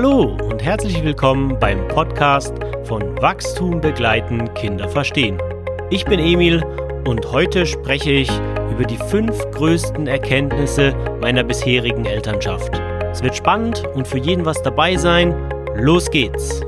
Hallo und herzlich willkommen beim Podcast von Wachstum begleiten, Kinder verstehen. Ich bin Emil und heute spreche ich über die fünf größten Erkenntnisse meiner bisherigen Elternschaft. Es wird spannend und für jeden was dabei sein. Los geht's!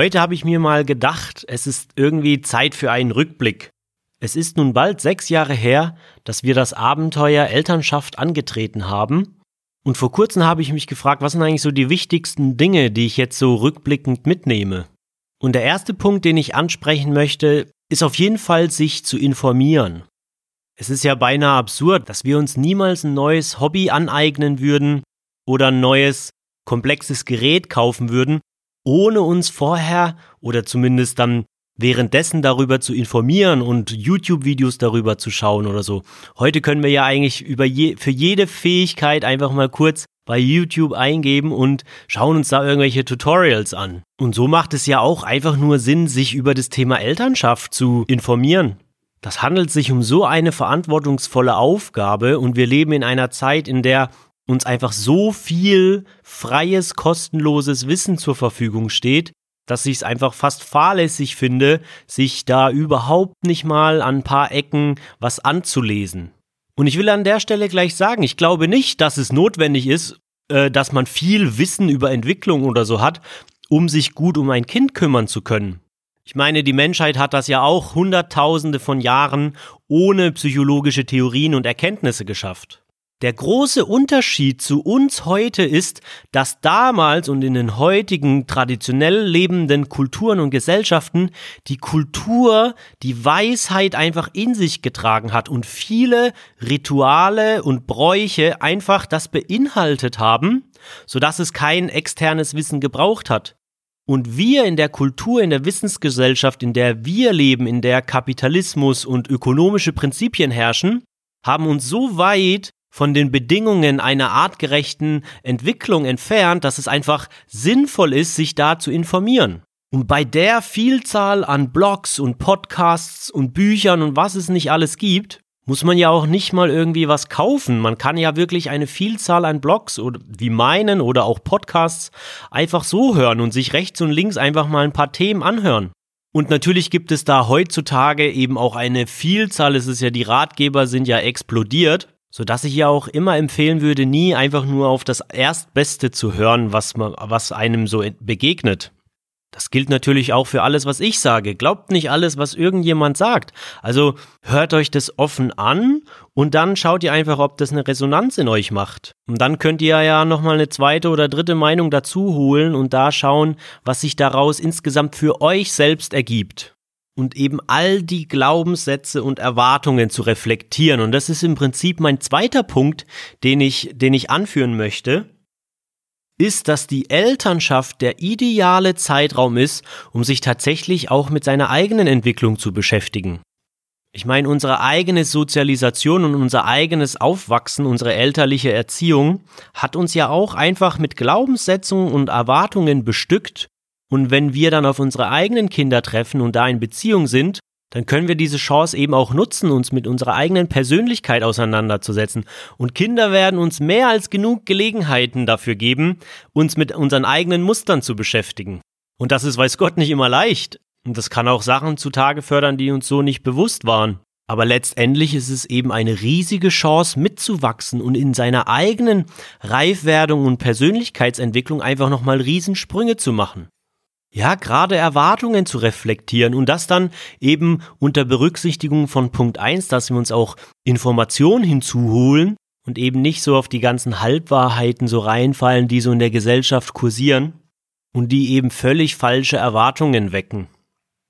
Heute habe ich mir mal gedacht, es ist irgendwie Zeit für einen Rückblick. Es ist nun bald sechs Jahre her, dass wir das Abenteuer Elternschaft angetreten haben. Und vor kurzem habe ich mich gefragt, was sind eigentlich so die wichtigsten Dinge, die ich jetzt so rückblickend mitnehme. Und der erste Punkt, den ich ansprechen möchte, ist auf jeden Fall, sich zu informieren. Es ist ja beinahe absurd, dass wir uns niemals ein neues Hobby aneignen würden oder ein neues komplexes Gerät kaufen würden, ohne uns vorher oder zumindest dann währenddessen darüber zu informieren und YouTube-Videos darüber zu schauen oder so. Heute können wir ja eigentlich über je, für jede Fähigkeit einfach mal kurz bei YouTube eingeben und schauen uns da irgendwelche Tutorials an. Und so macht es ja auch einfach nur Sinn, sich über das Thema Elternschaft zu informieren. Das handelt sich um so eine verantwortungsvolle Aufgabe und wir leben in einer Zeit, in der uns einfach so viel freies, kostenloses Wissen zur Verfügung steht, dass ich es einfach fast fahrlässig finde, sich da überhaupt nicht mal an ein paar Ecken was anzulesen. Und ich will an der Stelle gleich sagen, ich glaube nicht, dass es notwendig ist, äh, dass man viel Wissen über Entwicklung oder so hat, um sich gut um ein Kind kümmern zu können. Ich meine, die Menschheit hat das ja auch Hunderttausende von Jahren ohne psychologische Theorien und Erkenntnisse geschafft. Der große Unterschied zu uns heute ist, dass damals und in den heutigen traditionell lebenden Kulturen und Gesellschaften die Kultur die Weisheit einfach in sich getragen hat und viele Rituale und Bräuche einfach das beinhaltet haben, sodass es kein externes Wissen gebraucht hat. Und wir in der Kultur, in der Wissensgesellschaft, in der wir leben, in der Kapitalismus und ökonomische Prinzipien herrschen, haben uns so weit von den Bedingungen einer artgerechten Entwicklung entfernt, dass es einfach sinnvoll ist, sich da zu informieren. Und bei der Vielzahl an Blogs und Podcasts und Büchern und was es nicht alles gibt, muss man ja auch nicht mal irgendwie was kaufen. Man kann ja wirklich eine Vielzahl an Blogs oder wie meinen oder auch Podcasts einfach so hören und sich rechts und links einfach mal ein paar Themen anhören. Und natürlich gibt es da heutzutage eben auch eine Vielzahl, es ist ja die Ratgeber sind ja explodiert, so dass ich ja auch immer empfehlen würde, nie einfach nur auf das Erstbeste zu hören, was, man, was einem so begegnet. Das gilt natürlich auch für alles, was ich sage. Glaubt nicht alles, was irgendjemand sagt. Also hört euch das offen an und dann schaut ihr einfach, ob das eine Resonanz in euch macht. Und dann könnt ihr ja nochmal eine zweite oder dritte Meinung dazu holen und da schauen, was sich daraus insgesamt für euch selbst ergibt und eben all die Glaubenssätze und Erwartungen zu reflektieren. Und das ist im Prinzip mein zweiter Punkt, den ich, den ich anführen möchte, ist, dass die Elternschaft der ideale Zeitraum ist, um sich tatsächlich auch mit seiner eigenen Entwicklung zu beschäftigen. Ich meine, unsere eigene Sozialisation und unser eigenes Aufwachsen, unsere elterliche Erziehung hat uns ja auch einfach mit Glaubenssätzen und Erwartungen bestückt und wenn wir dann auf unsere eigenen Kinder treffen und da in Beziehung sind, dann können wir diese Chance eben auch nutzen, uns mit unserer eigenen Persönlichkeit auseinanderzusetzen. Und Kinder werden uns mehr als genug Gelegenheiten dafür geben, uns mit unseren eigenen Mustern zu beschäftigen. Und das ist, weiß Gott, nicht immer leicht. Und das kann auch Sachen zutage fördern, die uns so nicht bewusst waren. Aber letztendlich ist es eben eine riesige Chance, mitzuwachsen und in seiner eigenen Reifwerdung und Persönlichkeitsentwicklung einfach nochmal Riesensprünge zu machen ja, gerade Erwartungen zu reflektieren und das dann eben unter Berücksichtigung von Punkt eins, dass wir uns auch Informationen hinzuholen und eben nicht so auf die ganzen Halbwahrheiten so reinfallen, die so in der Gesellschaft kursieren und die eben völlig falsche Erwartungen wecken.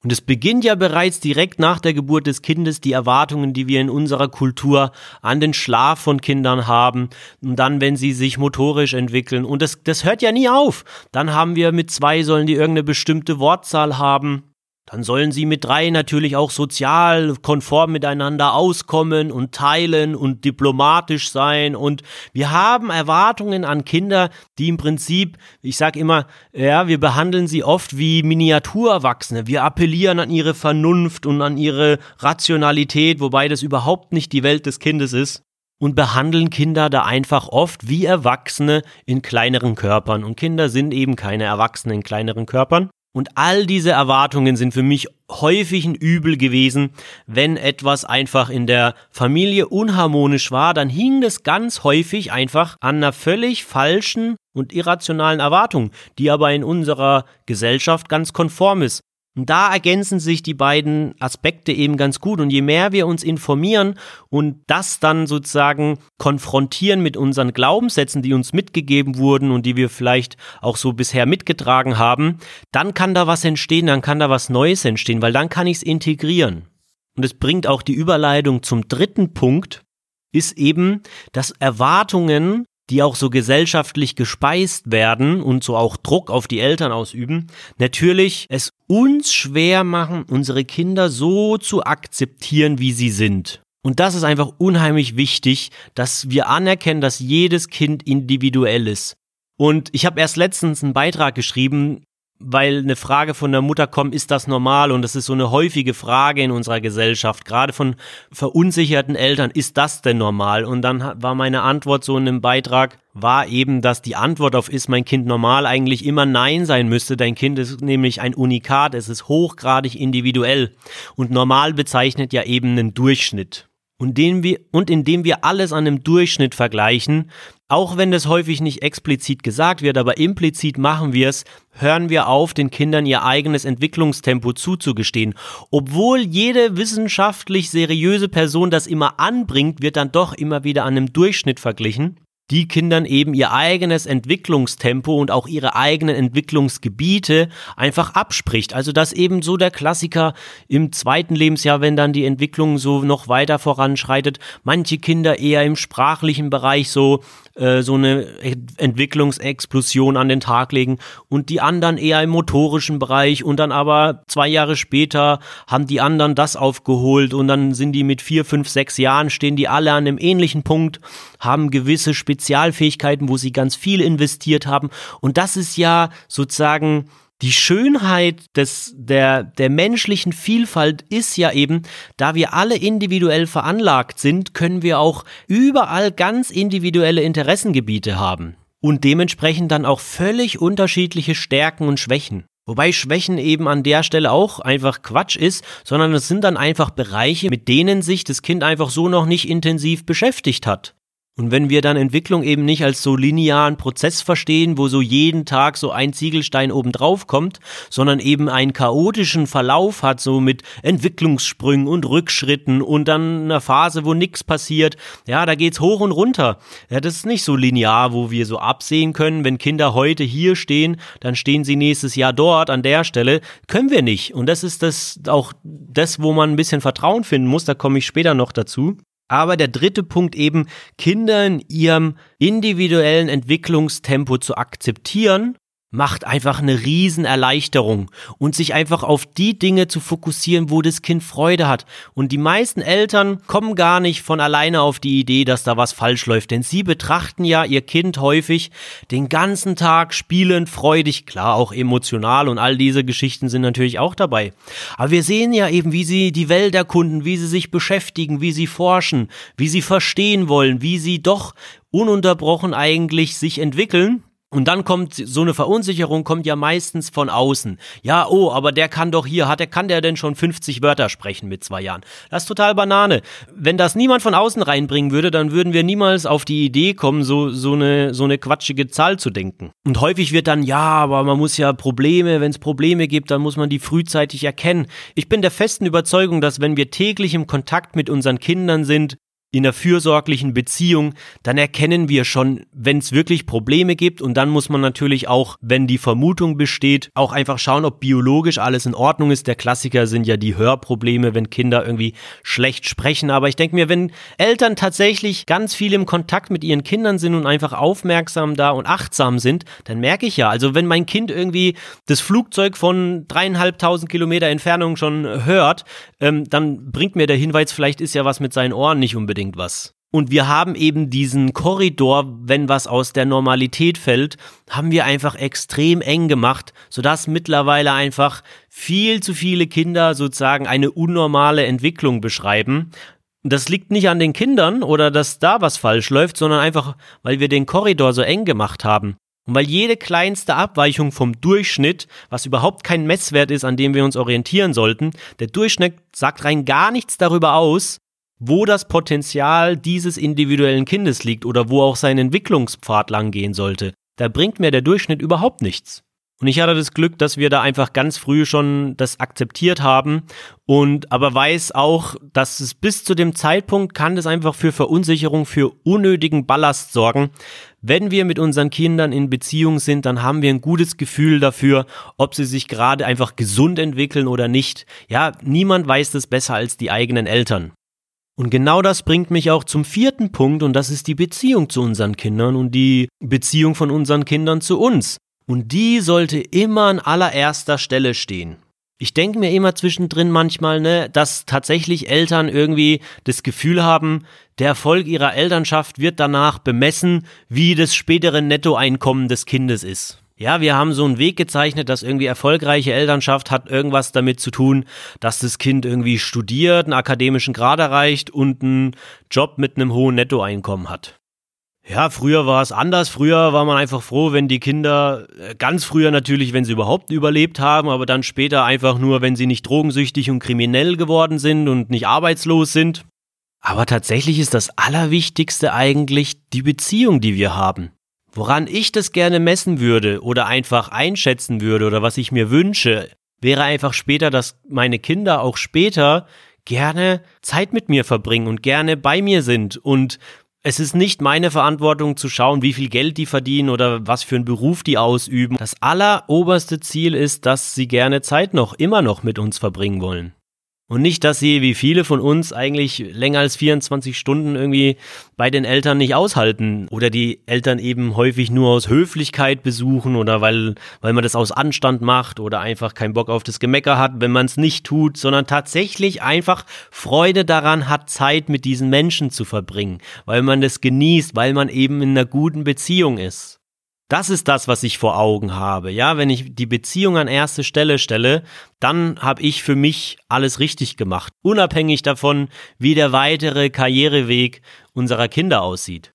Und es beginnt ja bereits direkt nach der Geburt des Kindes die Erwartungen, die wir in unserer Kultur an den Schlaf von Kindern haben. Und dann, wenn sie sich motorisch entwickeln. Und das, das hört ja nie auf. Dann haben wir mit zwei sollen die irgendeine bestimmte Wortzahl haben. Dann sollen sie mit drei natürlich auch sozial konform miteinander auskommen und teilen und diplomatisch sein. Und wir haben Erwartungen an Kinder, die im Prinzip, ich sag immer, ja, wir behandeln sie oft wie Miniaturerwachsene. Wir appellieren an ihre Vernunft und an ihre Rationalität, wobei das überhaupt nicht die Welt des Kindes ist und behandeln Kinder da einfach oft wie Erwachsene in kleineren Körpern. Und Kinder sind eben keine Erwachsenen in kleineren Körpern. Und all diese Erwartungen sind für mich häufig ein Übel gewesen. Wenn etwas einfach in der Familie unharmonisch war, dann hing das ganz häufig einfach an einer völlig falschen und irrationalen Erwartung, die aber in unserer Gesellschaft ganz konform ist. Und da ergänzen sich die beiden Aspekte eben ganz gut. Und je mehr wir uns informieren und das dann sozusagen konfrontieren mit unseren Glaubenssätzen, die uns mitgegeben wurden und die wir vielleicht auch so bisher mitgetragen haben, dann kann da was entstehen, dann kann da was Neues entstehen, weil dann kann ich es integrieren. Und es bringt auch die Überleitung zum dritten Punkt, ist eben, dass Erwartungen die auch so gesellschaftlich gespeist werden und so auch Druck auf die Eltern ausüben, natürlich es uns schwer machen, unsere Kinder so zu akzeptieren, wie sie sind. Und das ist einfach unheimlich wichtig, dass wir anerkennen, dass jedes Kind individuell ist. Und ich habe erst letztens einen Beitrag geschrieben, weil eine Frage von der Mutter kommt, ist das normal? Und das ist so eine häufige Frage in unserer Gesellschaft, gerade von verunsicherten Eltern, ist das denn normal? Und dann war meine Antwort so in einem Beitrag, war eben, dass die Antwort auf ist mein Kind normal eigentlich immer Nein sein müsste. Dein Kind ist nämlich ein Unikat, es ist hochgradig individuell. Und normal bezeichnet ja eben einen Durchschnitt. Und, den wir, und indem wir alles an einem Durchschnitt vergleichen, auch wenn das häufig nicht explizit gesagt wird, aber implizit machen wir es, hören wir auf, den Kindern ihr eigenes Entwicklungstempo zuzugestehen. Obwohl jede wissenschaftlich seriöse Person das immer anbringt, wird dann doch immer wieder an einem Durchschnitt verglichen die Kindern eben ihr eigenes Entwicklungstempo und auch ihre eigenen Entwicklungsgebiete einfach abspricht. Also dass eben so der Klassiker im zweiten Lebensjahr, wenn dann die Entwicklung so noch weiter voranschreitet, manche Kinder eher im sprachlichen Bereich so äh, so eine Entwicklungsexplosion an den Tag legen und die anderen eher im motorischen Bereich und dann aber zwei Jahre später haben die anderen das aufgeholt und dann sind die mit vier, fünf, sechs Jahren stehen die alle an einem ähnlichen Punkt, haben gewisse Spezialfähigkeiten, wo sie ganz viel investiert haben. Und das ist ja sozusagen die Schönheit des, der, der menschlichen Vielfalt ist ja eben, da wir alle individuell veranlagt sind, können wir auch überall ganz individuelle Interessengebiete haben und dementsprechend dann auch völlig unterschiedliche Stärken und Schwächen. Wobei Schwächen eben an der Stelle auch einfach Quatsch ist, sondern es sind dann einfach Bereiche, mit denen sich das Kind einfach so noch nicht intensiv beschäftigt hat. Und wenn wir dann Entwicklung eben nicht als so linearen Prozess verstehen, wo so jeden Tag so ein Ziegelstein obendrauf kommt, sondern eben einen chaotischen Verlauf hat, so mit Entwicklungssprüngen und Rückschritten und dann einer Phase, wo nichts passiert, ja, da geht's hoch und runter. Ja, das ist nicht so linear, wo wir so absehen können, wenn Kinder heute hier stehen, dann stehen sie nächstes Jahr dort an der Stelle, können wir nicht. Und das ist das auch das, wo man ein bisschen Vertrauen finden muss, da komme ich später noch dazu. Aber der dritte Punkt eben, Kinder in ihrem individuellen Entwicklungstempo zu akzeptieren macht einfach eine Riesenerleichterung und sich einfach auf die Dinge zu fokussieren, wo das Kind Freude hat. Und die meisten Eltern kommen gar nicht von alleine auf die Idee, dass da was falsch läuft, denn sie betrachten ja ihr Kind häufig den ganzen Tag spielend, freudig, klar auch emotional und all diese Geschichten sind natürlich auch dabei. Aber wir sehen ja eben, wie sie die Welt erkunden, wie sie sich beschäftigen, wie sie forschen, wie sie verstehen wollen, wie sie doch ununterbrochen eigentlich sich entwickeln und dann kommt so eine Verunsicherung kommt ja meistens von außen. Ja, oh, aber der kann doch hier, hat der kann der denn schon 50 Wörter sprechen mit zwei Jahren? Das ist total Banane. Wenn das niemand von außen reinbringen würde, dann würden wir niemals auf die Idee kommen, so so eine so eine quatschige Zahl zu denken. Und häufig wird dann ja, aber man muss ja Probleme, wenn es Probleme gibt, dann muss man die frühzeitig erkennen. Ich bin der festen Überzeugung, dass wenn wir täglich im Kontakt mit unseren Kindern sind, in einer fürsorglichen Beziehung, dann erkennen wir schon, wenn es wirklich Probleme gibt und dann muss man natürlich auch, wenn die Vermutung besteht, auch einfach schauen, ob biologisch alles in Ordnung ist. Der Klassiker sind ja die Hörprobleme, wenn Kinder irgendwie schlecht sprechen. Aber ich denke mir, wenn Eltern tatsächlich ganz viel im Kontakt mit ihren Kindern sind und einfach aufmerksam da und achtsam sind, dann merke ich ja, also wenn mein Kind irgendwie das Flugzeug von dreieinhalbtausend Kilometer Entfernung schon hört, ähm, dann bringt mir der Hinweis, vielleicht ist ja was mit seinen Ohren nicht unbedingt unbedingt was. Und wir haben eben diesen Korridor, wenn was aus der Normalität fällt, haben wir einfach extrem eng gemacht, sodass mittlerweile einfach viel zu viele Kinder sozusagen eine unnormale Entwicklung beschreiben. Das liegt nicht an den Kindern oder dass da was falsch läuft, sondern einfach, weil wir den Korridor so eng gemacht haben. Und weil jede kleinste Abweichung vom Durchschnitt, was überhaupt kein Messwert ist, an dem wir uns orientieren sollten, der Durchschnitt sagt rein gar nichts darüber aus, wo das Potenzial dieses individuellen Kindes liegt oder wo auch sein Entwicklungspfad lang gehen sollte. Da bringt mir der Durchschnitt überhaupt nichts. Und ich hatte das Glück, dass wir da einfach ganz früh schon das akzeptiert haben und aber weiß auch, dass es bis zu dem Zeitpunkt kann das einfach für Verunsicherung, für unnötigen Ballast sorgen. Wenn wir mit unseren Kindern in Beziehung sind, dann haben wir ein gutes Gefühl dafür, ob sie sich gerade einfach gesund entwickeln oder nicht. Ja, niemand weiß das besser als die eigenen Eltern. Und genau das bringt mich auch zum vierten Punkt und das ist die Beziehung zu unseren Kindern und die Beziehung von unseren Kindern zu uns. Und die sollte immer an allererster Stelle stehen. Ich denke mir immer zwischendrin manchmal, ne, dass tatsächlich Eltern irgendwie das Gefühl haben, der Erfolg ihrer Elternschaft wird danach bemessen, wie das spätere Nettoeinkommen des Kindes ist ja, wir haben so einen Weg gezeichnet, dass irgendwie erfolgreiche Elternschaft hat irgendwas damit zu tun, dass das Kind irgendwie studiert, einen akademischen Grad erreicht und einen Job mit einem hohen Nettoeinkommen hat. Ja, früher war es anders. Früher war man einfach froh, wenn die Kinder, äh, ganz früher natürlich, wenn sie überhaupt überlebt haben, aber dann später einfach nur, wenn sie nicht drogensüchtig und kriminell geworden sind und nicht arbeitslos sind. Aber tatsächlich ist das Allerwichtigste eigentlich die Beziehung, die wir haben. Woran ich das gerne messen würde oder einfach einschätzen würde oder was ich mir wünsche, wäre einfach später, dass meine Kinder auch später gerne Zeit mit mir verbringen und gerne bei mir sind und es ist nicht meine Verantwortung zu schauen, wie viel Geld die verdienen oder was für einen Beruf die ausüben. Das alleroberste Ziel ist, dass sie gerne Zeit noch, immer noch mit uns verbringen wollen. Und nicht, dass sie, wie viele von uns, eigentlich länger als 24 Stunden irgendwie bei den Eltern nicht aushalten. Oder die Eltern eben häufig nur aus Höflichkeit besuchen oder weil, weil man das aus Anstand macht oder einfach keinen Bock auf das Gemecker hat, wenn man es nicht tut, sondern tatsächlich einfach Freude daran hat, Zeit mit diesen Menschen zu verbringen, weil man das genießt, weil man eben in einer guten Beziehung ist. Das ist das, was ich vor Augen habe. Ja, wenn ich die Beziehung an erste Stelle stelle, dann habe ich für mich alles richtig gemacht, unabhängig davon, wie der weitere Karriereweg unserer Kinder aussieht.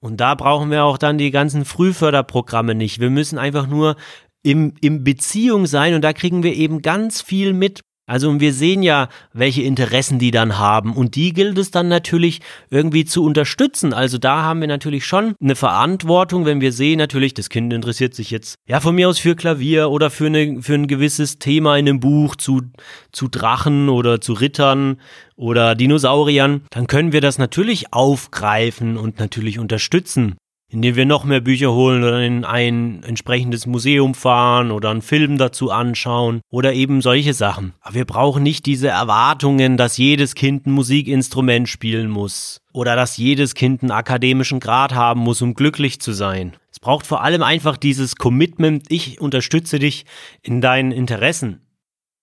Und da brauchen wir auch dann die ganzen Frühförderprogramme nicht. Wir müssen einfach nur im, im Beziehung sein und da kriegen wir eben ganz viel mit. Also wir sehen ja, welche Interessen die dann haben. Und die gilt es dann natürlich irgendwie zu unterstützen. Also da haben wir natürlich schon eine Verantwortung, wenn wir sehen natürlich, das Kind interessiert sich jetzt ja von mir aus für Klavier oder für, eine, für ein gewisses Thema in einem Buch zu, zu Drachen oder zu Rittern oder Dinosauriern, dann können wir das natürlich aufgreifen und natürlich unterstützen indem wir noch mehr Bücher holen oder in ein entsprechendes Museum fahren oder einen Film dazu anschauen oder eben solche Sachen. Aber wir brauchen nicht diese Erwartungen, dass jedes Kind ein Musikinstrument spielen muss oder dass jedes Kind einen akademischen Grad haben muss, um glücklich zu sein. Es braucht vor allem einfach dieses Commitment, ich unterstütze dich in deinen Interessen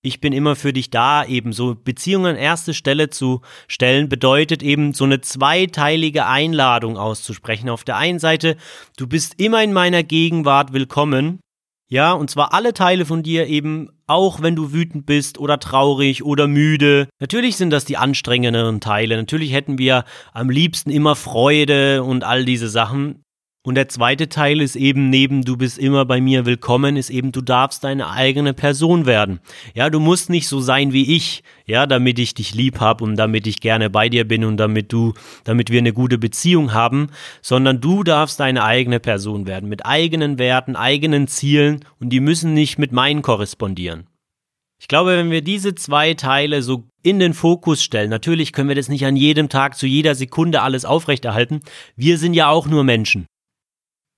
ich bin immer für dich da, eben so Beziehungen an erste Stelle zu stellen, bedeutet eben so eine zweiteilige Einladung auszusprechen. Auf der einen Seite, du bist immer in meiner Gegenwart willkommen. Ja, und zwar alle Teile von dir eben, auch wenn du wütend bist oder traurig oder müde. Natürlich sind das die anstrengenderen Teile. Natürlich hätten wir am liebsten immer Freude und all diese Sachen. Und der zweite Teil ist eben neben du bist immer bei mir willkommen, ist eben du darfst deine eigene Person werden. Ja, du musst nicht so sein wie ich, ja, damit ich dich lieb hab und damit ich gerne bei dir bin und damit du, damit wir eine gute Beziehung haben, sondern du darfst deine eigene Person werden, mit eigenen Werten, eigenen Zielen und die müssen nicht mit meinen korrespondieren. Ich glaube, wenn wir diese zwei Teile so in den Fokus stellen, natürlich können wir das nicht an jedem Tag zu jeder Sekunde alles aufrechterhalten. Wir sind ja auch nur Menschen.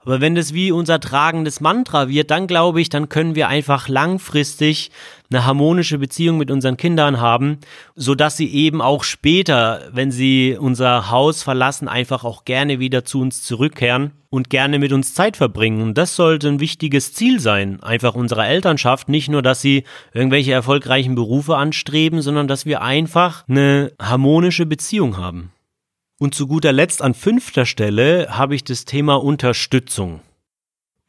Aber wenn das wie unser tragendes Mantra wird, dann glaube ich, dann können wir einfach langfristig eine harmonische Beziehung mit unseren Kindern haben, so dass sie eben auch später, wenn sie unser Haus verlassen, einfach auch gerne wieder zu uns zurückkehren und gerne mit uns Zeit verbringen. Und das sollte ein wichtiges Ziel sein, einfach unserer Elternschaft. Nicht nur, dass sie irgendwelche erfolgreichen Berufe anstreben, sondern dass wir einfach eine harmonische Beziehung haben. Und zu guter Letzt an fünfter Stelle habe ich das Thema Unterstützung.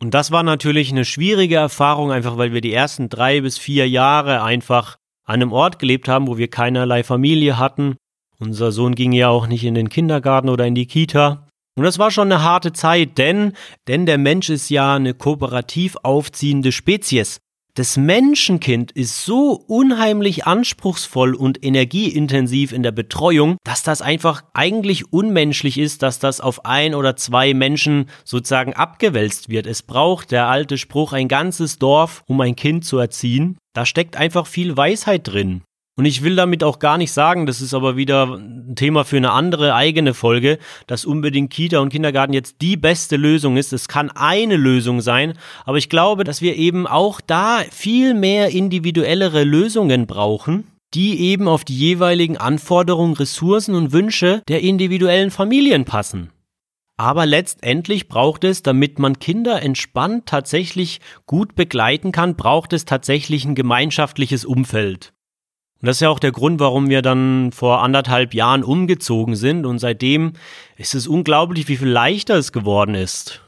Und das war natürlich eine schwierige Erfahrung, einfach weil wir die ersten drei bis vier Jahre einfach an einem Ort gelebt haben, wo wir keinerlei Familie hatten. Unser Sohn ging ja auch nicht in den Kindergarten oder in die Kita. Und das war schon eine harte Zeit, denn, denn der Mensch ist ja eine kooperativ aufziehende Spezies. Das Menschenkind ist so unheimlich anspruchsvoll und energieintensiv in der Betreuung, dass das einfach eigentlich unmenschlich ist, dass das auf ein oder zwei Menschen sozusagen abgewälzt wird. Es braucht der alte Spruch ein ganzes Dorf, um ein Kind zu erziehen. Da steckt einfach viel Weisheit drin. Und ich will damit auch gar nicht sagen, das ist aber wieder ein Thema für eine andere eigene Folge, dass unbedingt Kita und Kindergarten jetzt die beste Lösung ist. Es kann eine Lösung sein, aber ich glaube, dass wir eben auch da viel mehr individuellere Lösungen brauchen, die eben auf die jeweiligen Anforderungen, Ressourcen und Wünsche der individuellen Familien passen. Aber letztendlich braucht es, damit man Kinder entspannt tatsächlich gut begleiten kann, braucht es tatsächlich ein gemeinschaftliches Umfeld. Und das ist ja auch der Grund, warum wir dann vor anderthalb Jahren umgezogen sind. Und seitdem ist es unglaublich, wie viel leichter es geworden ist.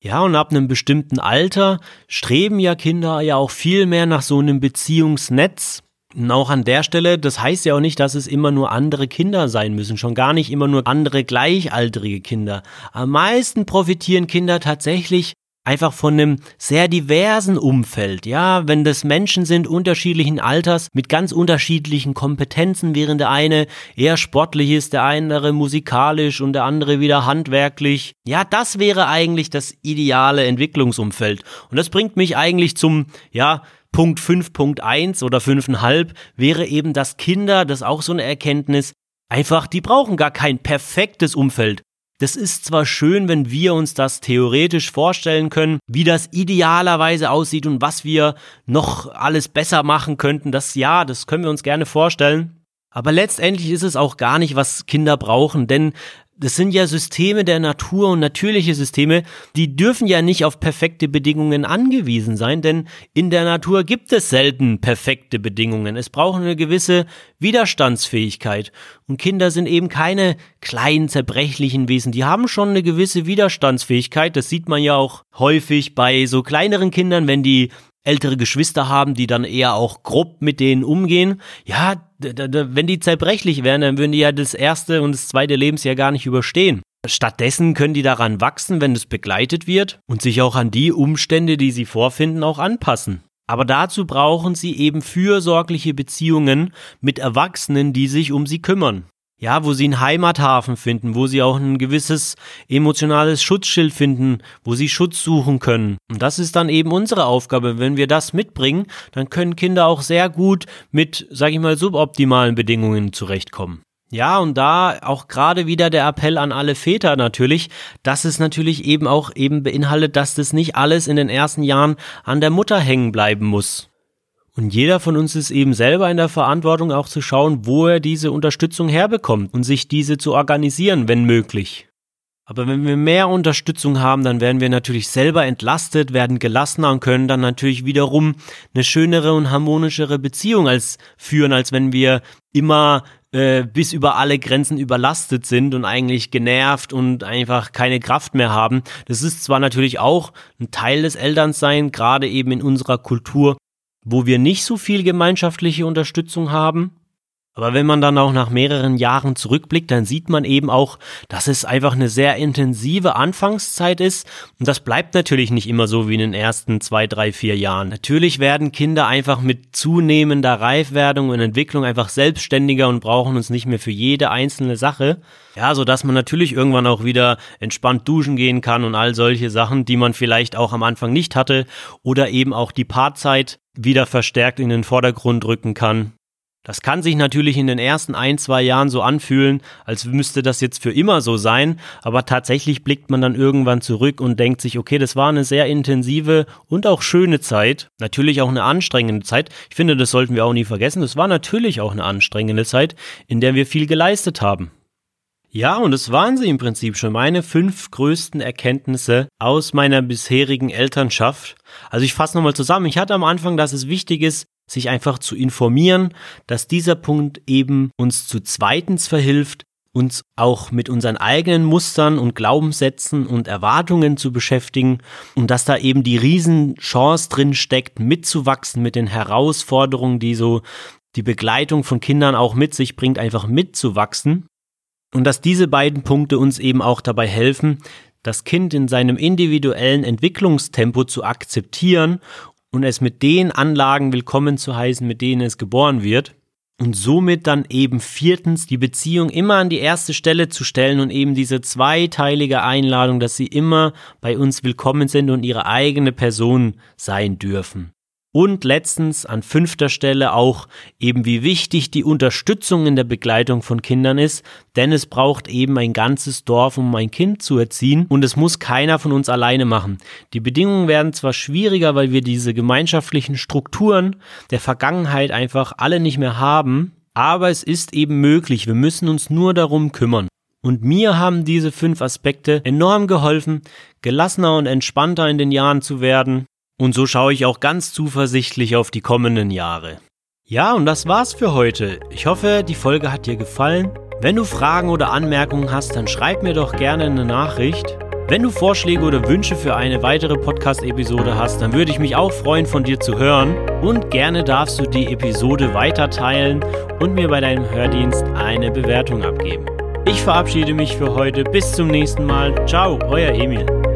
Ja, und ab einem bestimmten Alter streben ja Kinder ja auch viel mehr nach so einem Beziehungsnetz. Und auch an der Stelle, das heißt ja auch nicht, dass es immer nur andere Kinder sein müssen, schon gar nicht immer nur andere gleichaltrige Kinder. Am meisten profitieren Kinder tatsächlich einfach von einem sehr diversen Umfeld. Ja, wenn das Menschen sind unterschiedlichen Alters mit ganz unterschiedlichen Kompetenzen, während der eine eher sportlich ist, der andere musikalisch und der andere wieder handwerklich. Ja, das wäre eigentlich das ideale Entwicklungsumfeld. Und das bringt mich eigentlich zum, ja, Punkt 5.1 oder 5,5 wäre eben, dass Kinder, das ist auch so eine Erkenntnis, einfach, die brauchen gar kein perfektes Umfeld. Das ist zwar schön, wenn wir uns das theoretisch vorstellen können, wie das idealerweise aussieht und was wir noch alles besser machen könnten. Das ja, das können wir uns gerne vorstellen. Aber letztendlich ist es auch gar nicht, was Kinder brauchen, denn das sind ja Systeme der Natur und natürliche Systeme, die dürfen ja nicht auf perfekte Bedingungen angewiesen sein, denn in der Natur gibt es selten perfekte Bedingungen. Es braucht eine gewisse Widerstandsfähigkeit. Und Kinder sind eben keine kleinen, zerbrechlichen Wesen. Die haben schon eine gewisse Widerstandsfähigkeit. Das sieht man ja auch häufig bei so kleineren Kindern, wenn die ältere Geschwister haben, die dann eher auch grob mit denen umgehen. Ja, wenn die zerbrechlich wären, dann würden die ja das erste und das zweite Lebensjahr gar nicht überstehen. Stattdessen können die daran wachsen, wenn es begleitet wird und sich auch an die Umstände, die sie vorfinden, auch anpassen. Aber dazu brauchen sie eben fürsorgliche Beziehungen mit Erwachsenen, die sich um sie kümmern ja, wo sie einen Heimathafen finden, wo sie auch ein gewisses emotionales Schutzschild finden, wo sie Schutz suchen können. Und das ist dann eben unsere Aufgabe. Wenn wir das mitbringen, dann können Kinder auch sehr gut mit, sag ich mal, suboptimalen Bedingungen zurechtkommen. Ja, und da auch gerade wieder der Appell an alle Väter natürlich, dass es natürlich eben auch eben beinhaltet, dass das nicht alles in den ersten Jahren an der Mutter hängen bleiben muss. Und jeder von uns ist eben selber in der Verantwortung, auch zu schauen, wo er diese Unterstützung herbekommt und sich diese zu organisieren, wenn möglich. Aber wenn wir mehr Unterstützung haben, dann werden wir natürlich selber entlastet, werden gelassener und können dann natürlich wiederum eine schönere und harmonischere Beziehung als führen, als wenn wir immer äh, bis über alle Grenzen überlastet sind und eigentlich genervt und einfach keine Kraft mehr haben. Das ist zwar natürlich auch ein Teil des Elternseins, gerade eben in unserer Kultur, wo wir nicht so viel gemeinschaftliche Unterstützung haben. Aber wenn man dann auch nach mehreren Jahren zurückblickt, dann sieht man eben auch, dass es einfach eine sehr intensive Anfangszeit ist. Und das bleibt natürlich nicht immer so wie in den ersten zwei, drei, vier Jahren. Natürlich werden Kinder einfach mit zunehmender Reifwerdung und Entwicklung einfach selbstständiger und brauchen uns nicht mehr für jede einzelne Sache. Ja, so dass man natürlich irgendwann auch wieder entspannt duschen gehen kann und all solche Sachen, die man vielleicht auch am Anfang nicht hatte oder eben auch die Paarzeit wieder verstärkt in den Vordergrund rücken kann. Das kann sich natürlich in den ersten ein, zwei Jahren so anfühlen, als müsste das jetzt für immer so sein, aber tatsächlich blickt man dann irgendwann zurück und denkt sich, okay, das war eine sehr intensive und auch schöne Zeit, natürlich auch eine anstrengende Zeit. Ich finde, das sollten wir auch nie vergessen, das war natürlich auch eine anstrengende Zeit, in der wir viel geleistet haben. Ja, und das waren sie im Prinzip schon meine fünf größten Erkenntnisse aus meiner bisherigen Elternschaft. Also ich fasse nochmal zusammen. Ich hatte am Anfang, dass es wichtig ist, sich einfach zu informieren, dass dieser Punkt eben uns zu zweitens verhilft, uns auch mit unseren eigenen Mustern und Glaubenssätzen und Erwartungen zu beschäftigen und dass da eben die Riesenchance drin steckt, mitzuwachsen mit den Herausforderungen, die so die Begleitung von Kindern auch mit sich bringt, einfach mitzuwachsen. Und dass diese beiden Punkte uns eben auch dabei helfen, das Kind in seinem individuellen Entwicklungstempo zu akzeptieren und es mit den Anlagen willkommen zu heißen, mit denen es geboren wird. Und somit dann eben viertens die Beziehung immer an die erste Stelle zu stellen und eben diese zweiteilige Einladung, dass sie immer bei uns willkommen sind und ihre eigene Person sein dürfen. Und letztens an fünfter Stelle auch eben wie wichtig die Unterstützung in der Begleitung von Kindern ist, denn es braucht eben ein ganzes Dorf, um ein Kind zu erziehen und es muss keiner von uns alleine machen. Die Bedingungen werden zwar schwieriger, weil wir diese gemeinschaftlichen Strukturen der Vergangenheit einfach alle nicht mehr haben, aber es ist eben möglich, wir müssen uns nur darum kümmern. Und mir haben diese fünf Aspekte enorm geholfen, gelassener und entspannter in den Jahren zu werden, und so schaue ich auch ganz zuversichtlich auf die kommenden Jahre. Ja, und das war's für heute. Ich hoffe, die Folge hat dir gefallen. Wenn du Fragen oder Anmerkungen hast, dann schreib mir doch gerne eine Nachricht. Wenn du Vorschläge oder Wünsche für eine weitere Podcast-Episode hast, dann würde ich mich auch freuen, von dir zu hören. Und gerne darfst du die Episode weiter teilen und mir bei deinem Hördienst eine Bewertung abgeben. Ich verabschiede mich für heute. Bis zum nächsten Mal. Ciao, euer Emil.